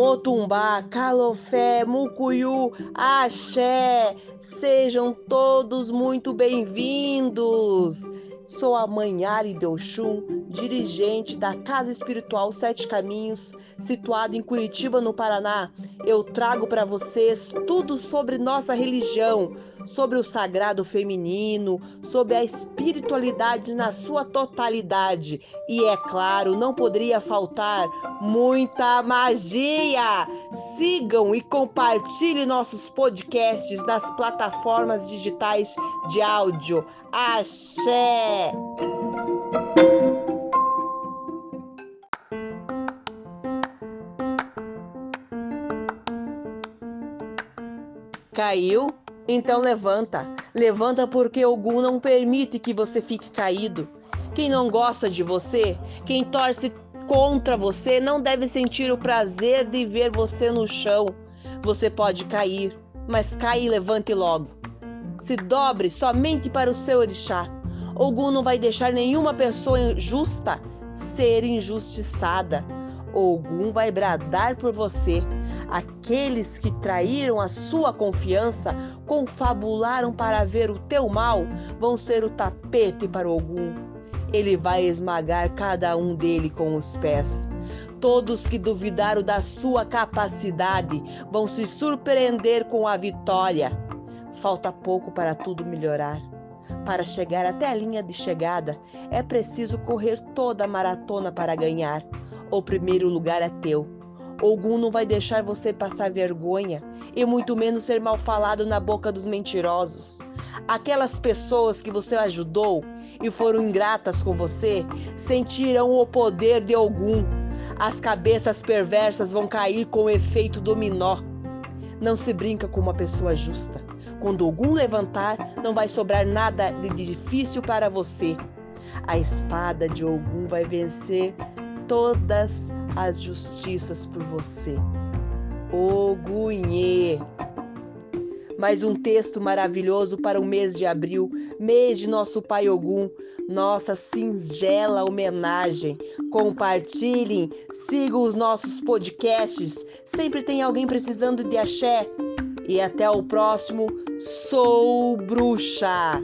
Motumbá, Calofé, Mucuyu, Axé, sejam todos muito bem-vindos. Sou a mãe Ari dirigente da Casa Espiritual Sete Caminhos, situada em Curitiba, no Paraná. Eu trago para vocês tudo sobre nossa religião, sobre o sagrado feminino, sobre a espiritualidade na sua totalidade. E é claro, não poderia faltar muita magia. Sigam e compartilhem nossos podcasts nas plataformas digitais de áudio. Axé! Caiu? Então levanta. Levanta porque Ogum não permite que você fique caído. Quem não gosta de você, quem torce contra você, não deve sentir o prazer de ver você no chão. Você pode cair, mas caia e levante logo. Se dobre somente para o seu orixá. Ogum não vai deixar nenhuma pessoa justa ser injustiçada. Ogum vai bradar por você. Aqueles que traíram a sua confiança, confabularam para ver o teu mal, vão ser o tapete para Ogum. Ele vai esmagar cada um dele com os pés. Todos que duvidaram da sua capacidade vão se surpreender com a vitória. Falta pouco para tudo melhorar. Para chegar até a linha de chegada, é preciso correr toda a maratona para ganhar. O primeiro lugar é teu. Ogum não vai deixar você passar vergonha e muito menos ser mal falado na boca dos mentirosos. Aquelas pessoas que você ajudou e foram ingratas com você sentirão o poder de Ogum. As cabeças perversas vão cair com o efeito dominó. Não se brinca com uma pessoa justa. Quando Ogum levantar, não vai sobrar nada de difícil para você. A espada de Ogum vai vencer todas as justiças por você. Ogunhê. Mais um texto maravilhoso para o mês de abril, mês de nosso Pai Ogum, nossa singela homenagem. Compartilhem, sigam os nossos podcasts. Sempre tem alguém precisando de axé. E até o próximo. Sou bruxa.